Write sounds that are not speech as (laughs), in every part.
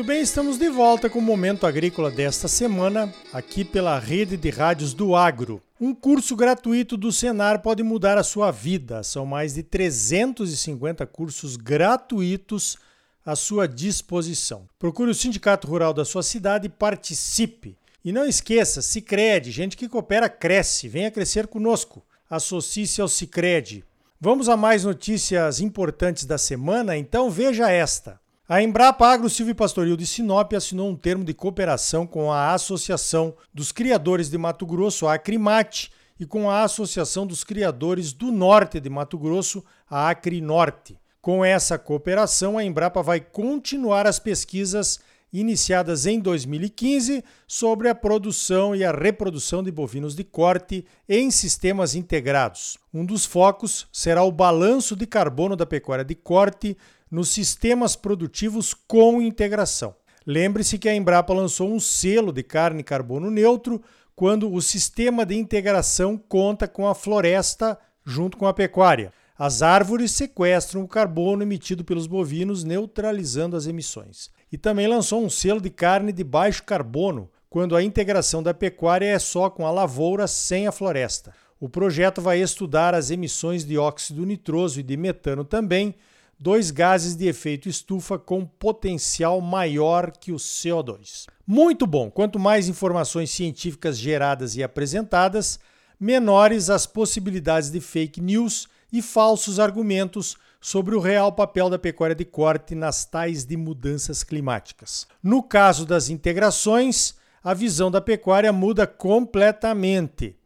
Muito bem, estamos de volta com o Momento Agrícola desta semana, aqui pela rede de rádios do Agro. Um curso gratuito do Senar pode mudar a sua vida. São mais de 350 cursos gratuitos à sua disposição. Procure o Sindicato Rural da sua cidade e participe. E não esqueça, Sicredi, gente que coopera cresce, venha crescer conosco. Associe-se ao Sicredi. Vamos a mais notícias importantes da semana, então veja esta. A Embrapa Agro Silvio Pastoril de Sinop assinou um termo de cooperação com a Associação dos Criadores de Mato Grosso, a Acrimate, e com a Associação dos Criadores do Norte de Mato Grosso, a Acrinorte. Com essa cooperação, a Embrapa vai continuar as pesquisas iniciadas em 2015 sobre a produção e a reprodução de bovinos de corte em sistemas integrados. Um dos focos será o balanço de carbono da pecuária de corte nos sistemas produtivos com integração. Lembre-se que a Embrapa lançou um selo de carne carbono neutro quando o sistema de integração conta com a floresta junto com a pecuária. As árvores sequestram o carbono emitido pelos bovinos, neutralizando as emissões. E também lançou um selo de carne de baixo carbono, quando a integração da pecuária é só com a lavoura sem a floresta. O projeto vai estudar as emissões de óxido nitroso e de metano também, dois gases de efeito estufa com potencial maior que o CO2. Muito bom! Quanto mais informações científicas geradas e apresentadas, menores as possibilidades de fake news e falsos argumentos sobre o real papel da pecuária de corte nas tais de mudanças climáticas. No caso das integrações, a visão da pecuária muda completamente.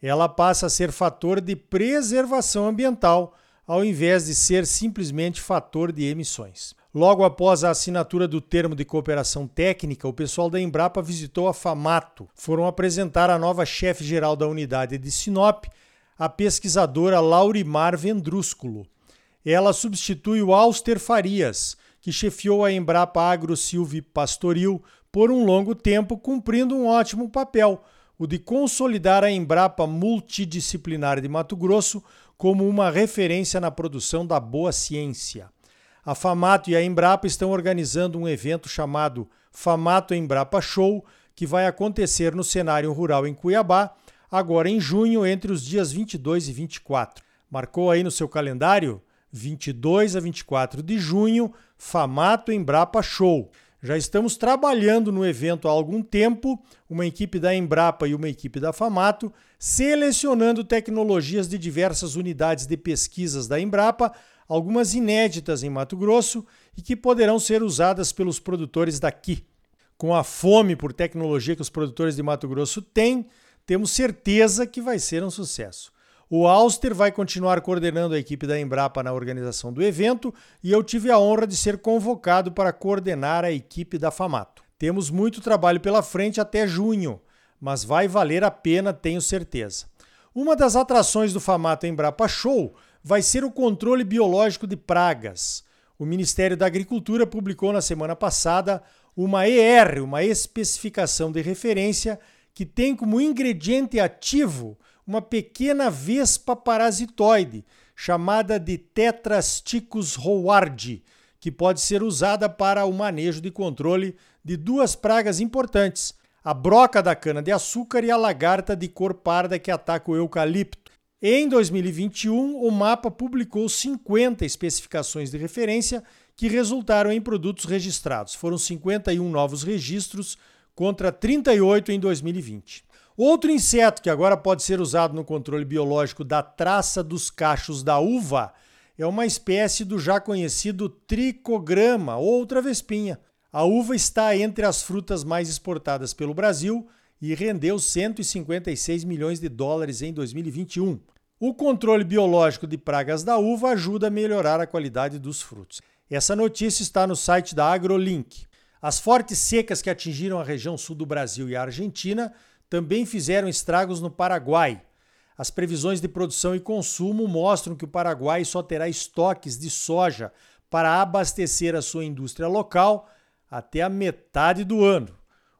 Ela passa a ser fator de preservação ambiental ao invés de ser simplesmente fator de emissões. Logo após a assinatura do termo de cooperação técnica, o pessoal da Embrapa visitou a FAMATO. Foram apresentar a nova chefe geral da unidade de Sinop, a pesquisadora Laurimar Vendrúsculo. Ela substitui o Auster Farias, que chefiou a Embrapa Agro Silvio Pastoril por um longo tempo, cumprindo um ótimo papel, o de consolidar a Embrapa Multidisciplinar de Mato Grosso como uma referência na produção da boa ciência. A Famato e a Embrapa estão organizando um evento chamado Famato Embrapa Show, que vai acontecer no cenário rural em Cuiabá, agora em junho, entre os dias 22 e 24. Marcou aí no seu calendário? 22 a 24 de junho, Famato Embrapa Show. Já estamos trabalhando no evento há algum tempo, uma equipe da Embrapa e uma equipe da Famato, selecionando tecnologias de diversas unidades de pesquisas da Embrapa, algumas inéditas em Mato Grosso e que poderão ser usadas pelos produtores daqui. Com a fome por tecnologia que os produtores de Mato Grosso têm, temos certeza que vai ser um sucesso. O Auster vai continuar coordenando a equipe da Embrapa na organização do evento e eu tive a honra de ser convocado para coordenar a equipe da Famato. Temos muito trabalho pela frente até junho, mas vai valer a pena, tenho certeza. Uma das atrações do Famato Embrapa Show vai ser o controle biológico de pragas. O Ministério da Agricultura publicou na semana passada uma ER, uma especificação de referência, que tem como ingrediente ativo uma pequena vespa parasitoide chamada de Tetrasticus howardi, que pode ser usada para o manejo de controle de duas pragas importantes, a broca da cana-de-açúcar e a lagarta de cor parda que ataca o eucalipto. Em 2021, o mapa publicou 50 especificações de referência que resultaram em produtos registrados. Foram 51 novos registros contra 38 em 2020. Outro inseto que agora pode ser usado no controle biológico da traça dos cachos da uva é uma espécie do já conhecido tricograma, outra vespinha. A uva está entre as frutas mais exportadas pelo Brasil e rendeu 156 milhões de dólares em 2021. O controle biológico de pragas da uva ajuda a melhorar a qualidade dos frutos. Essa notícia está no site da AgroLink. As fortes secas que atingiram a região sul do Brasil e a Argentina também fizeram estragos no Paraguai. As previsões de produção e consumo mostram que o Paraguai só terá estoques de soja para abastecer a sua indústria local até a metade do ano.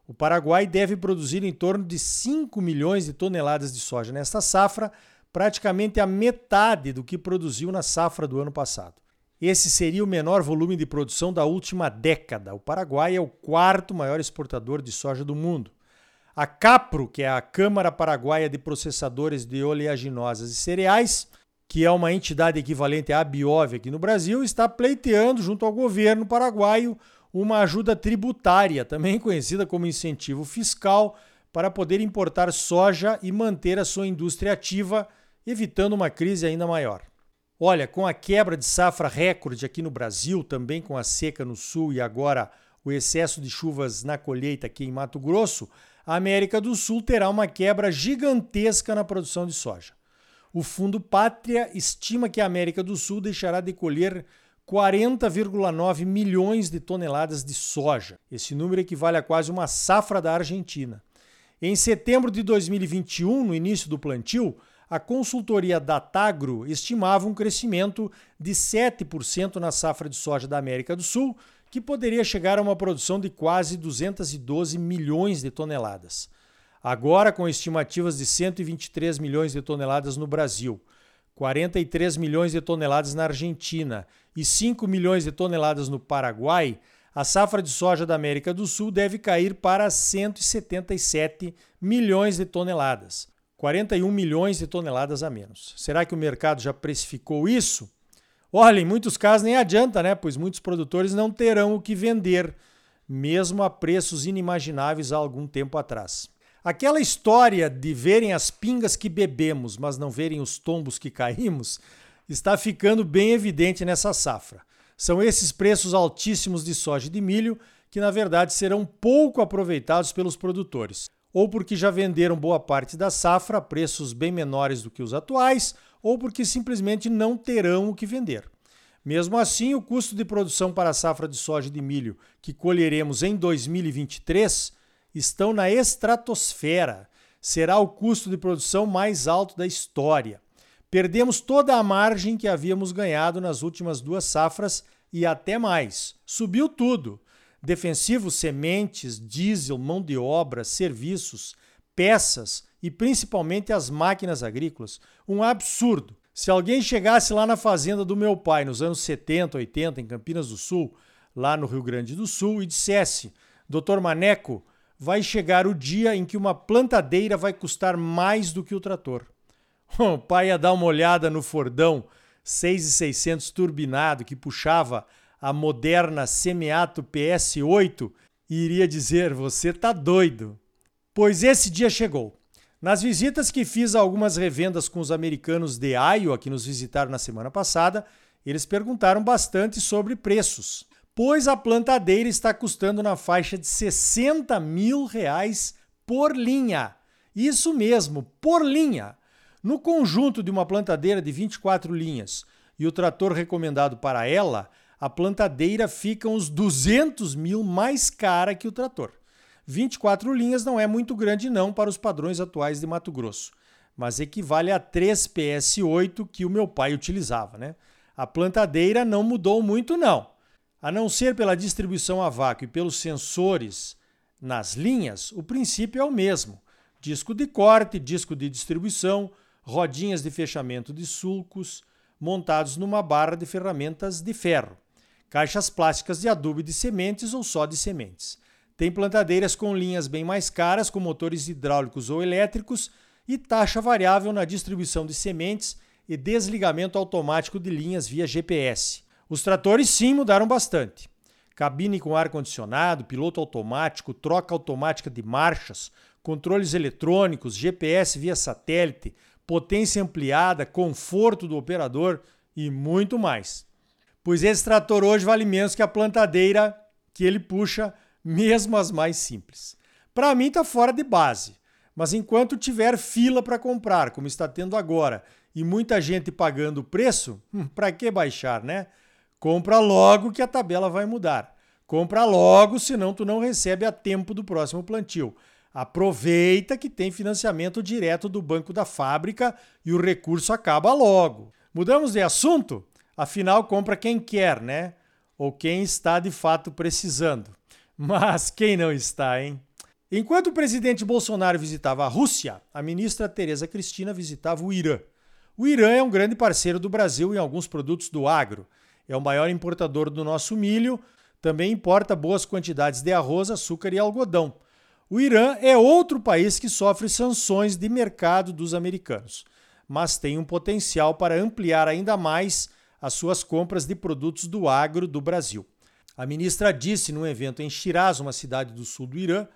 O Paraguai deve produzir em torno de 5 milhões de toneladas de soja nesta safra, praticamente a metade do que produziu na safra do ano passado. Esse seria o menor volume de produção da última década. O Paraguai é o quarto maior exportador de soja do mundo. A CAPRO, que é a Câmara Paraguaia de Processadores de Oleaginosas e Cereais, que é uma entidade equivalente à Biov aqui no Brasil, está pleiteando junto ao governo paraguaio uma ajuda tributária, também conhecida como incentivo fiscal, para poder importar soja e manter a sua indústria ativa, evitando uma crise ainda maior. Olha, com a quebra de safra recorde aqui no Brasil, também com a seca no sul e agora o excesso de chuvas na colheita aqui em Mato Grosso, a América do Sul terá uma quebra gigantesca na produção de soja. O Fundo Pátria estima que a América do Sul deixará de colher 40,9 milhões de toneladas de soja. Esse número equivale a quase uma safra da Argentina. Em setembro de 2021, no início do plantio, a consultoria Datagro estimava um crescimento de 7% na safra de soja da América do Sul, que poderia chegar a uma produção de quase 212 milhões de toneladas agora com estimativas de 123 milhões de toneladas no Brasil, 43 milhões de toneladas na Argentina e 5 milhões de toneladas no Paraguai, a safra de soja da América do Sul deve cair para 177 milhões de toneladas, 41 milhões de toneladas a menos. Será que o mercado já precificou isso? Olha, em muitos casos nem adianta, né? Pois muitos produtores não terão o que vender, mesmo a preços inimagináveis há algum tempo atrás. Aquela história de verem as pingas que bebemos, mas não verem os tombos que caímos, está ficando bem evidente nessa safra. São esses preços altíssimos de soja e de milho que, na verdade, serão pouco aproveitados pelos produtores, ou porque já venderam boa parte da safra a preços bem menores do que os atuais, ou porque simplesmente não terão o que vender. Mesmo assim, o custo de produção para a safra de soja e de milho que colheremos em 2023 estão na estratosfera. Será o custo de produção mais alto da história. Perdemos toda a margem que havíamos ganhado nas últimas duas safras e até mais. Subiu tudo: defensivos, sementes, diesel, mão de obra, serviços, peças e principalmente as máquinas agrícolas. Um absurdo. Se alguém chegasse lá na fazenda do meu pai nos anos 70, 80, em Campinas do Sul, lá no Rio Grande do Sul, e dissesse: Doutor Maneco, vai chegar o dia em que uma plantadeira vai custar mais do que o trator. (laughs) O pai ia dar uma olhada no Fordão 6600 turbinado que puxava a moderna Semiato PS8 e iria dizer: Você tá doido. Pois esse dia chegou. Nas visitas que fiz a algumas revendas com os americanos de Iowa que nos visitaram na semana passada, eles perguntaram bastante sobre preços pois a plantadeira está custando na faixa de 60 mil reais por linha. Isso mesmo, por linha. No conjunto de uma plantadeira de 24 linhas e o trator recomendado para ela, a plantadeira fica uns 200 mil mais cara que o trator. 24 linhas não é muito grande não para os padrões atuais de Mato Grosso, mas equivale a 3 PS8 que o meu pai utilizava. Né? A plantadeira não mudou muito não. A não ser pela distribuição a vácuo e pelos sensores nas linhas, o princípio é o mesmo: disco de corte, disco de distribuição, rodinhas de fechamento de sulcos montados numa barra de ferramentas de ferro, caixas plásticas de adubo de sementes ou só de sementes. Tem plantadeiras com linhas bem mais caras, com motores hidráulicos ou elétricos, e taxa variável na distribuição de sementes e desligamento automático de linhas via GPS. Os tratores sim mudaram bastante. Cabine com ar-condicionado, piloto automático, troca automática de marchas, controles eletrônicos, GPS via satélite, potência ampliada, conforto do operador e muito mais. Pois esse trator hoje vale menos que a plantadeira que ele puxa, mesmo as mais simples. Para mim está fora de base, mas enquanto tiver fila para comprar, como está tendo agora, e muita gente pagando o preço, hum, para que baixar, né? Compra logo que a tabela vai mudar. Compra logo, senão tu não recebe a tempo do próximo plantio. Aproveita que tem financiamento direto do banco da fábrica e o recurso acaba logo. Mudamos de assunto? Afinal, compra quem quer, né? Ou quem está de fato precisando. Mas quem não está, hein? Enquanto o presidente Bolsonaro visitava a Rússia, a ministra Tereza Cristina visitava o Irã. O Irã é um grande parceiro do Brasil em alguns produtos do agro é o maior importador do nosso milho, também importa boas quantidades de arroz, açúcar e algodão. O Irã é outro país que sofre sanções de mercado dos americanos, mas tem um potencial para ampliar ainda mais as suas compras de produtos do agro do Brasil. A ministra disse num evento em Shiraz, uma cidade do sul do Irã,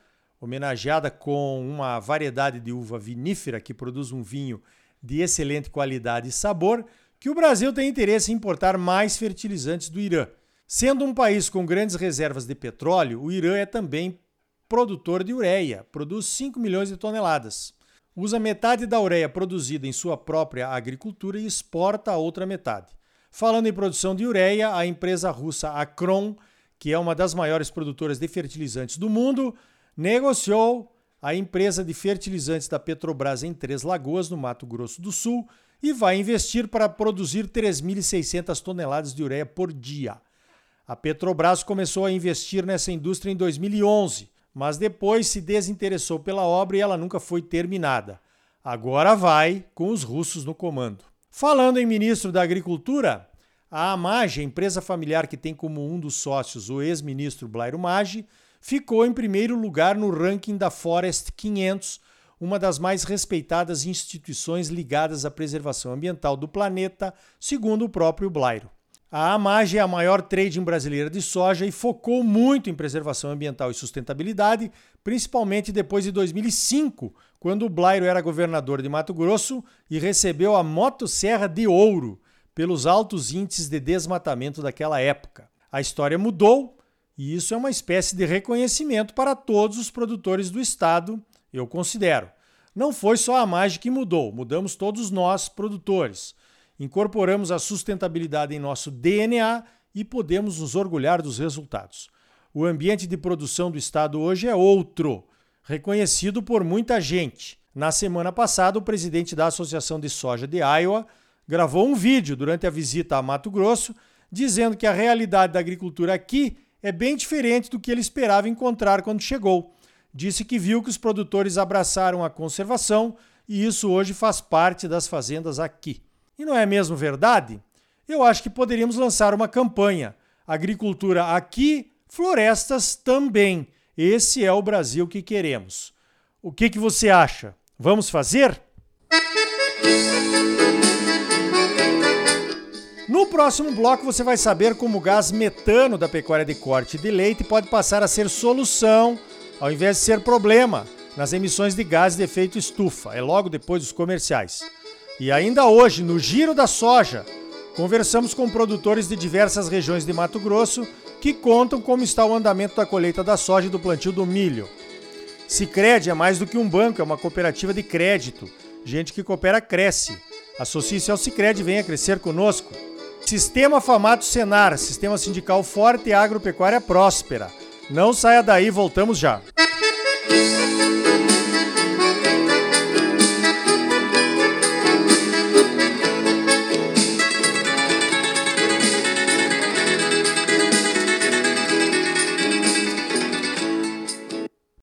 homenageada com uma variedade de uva vinífera que produz um vinho de excelente qualidade e sabor, que o Brasil tem interesse em importar mais fertilizantes do Irã. Sendo um país com grandes reservas de petróleo, o Irã é também produtor de ureia, produz 5 milhões de toneladas. Usa metade da ureia produzida em sua própria agricultura e exporta a outra metade. Falando em produção de ureia, a empresa russa Akron, que é uma das maiores produtoras de fertilizantes do mundo, negociou a empresa de fertilizantes da Petrobras em Três Lagoas, no Mato Grosso do Sul, e vai investir para produzir 3.600 toneladas de ureia por dia. A Petrobras começou a investir nessa indústria em 2011, mas depois se desinteressou pela obra e ela nunca foi terminada. Agora vai com os russos no comando. Falando em ministro da Agricultura, a AMAGE, empresa familiar que tem como um dos sócios o ex-ministro Blairo Maggi, ficou em primeiro lugar no ranking da Forest 500, uma das mais respeitadas instituições ligadas à preservação ambiental do planeta, segundo o próprio Blairo. A AMAGE é a maior trading brasileira de soja e focou muito em preservação ambiental e sustentabilidade, principalmente depois de 2005, quando o Blairo era governador de Mato Grosso e recebeu a Motosserra de Ouro pelos altos índices de desmatamento daquela época. A história mudou e isso é uma espécie de reconhecimento para todos os produtores do estado, eu considero. Não foi só a AMAGE que mudou, mudamos todos nós, produtores. Incorporamos a sustentabilidade em nosso DNA e podemos nos orgulhar dos resultados. O ambiente de produção do Estado hoje é outro, reconhecido por muita gente. Na semana passada, o presidente da Associação de Soja de Iowa gravou um vídeo durante a visita a Mato Grosso dizendo que a realidade da agricultura aqui é bem diferente do que ele esperava encontrar quando chegou. Disse que viu que os produtores abraçaram a conservação e isso hoje faz parte das fazendas aqui. E não é mesmo verdade? Eu acho que poderíamos lançar uma campanha. Agricultura aqui, florestas também. Esse é o Brasil que queremos. O que, que você acha? Vamos fazer? No próximo bloco você vai saber como o gás metano da pecuária de corte de leite pode passar a ser solução ao invés de ser problema nas emissões de gases de efeito estufa. É logo depois dos comerciais. E ainda hoje, no Giro da Soja, conversamos com produtores de diversas regiões de Mato Grosso que contam como está o andamento da colheita da soja e do plantio do milho. Sicredi é mais do que um banco, é uma cooperativa de crédito. Gente que coopera cresce. Associe-se ao Sicredi e venha crescer conosco. Sistema Famato Senar, sistema sindical forte e agropecuária próspera. Não saia daí, voltamos já.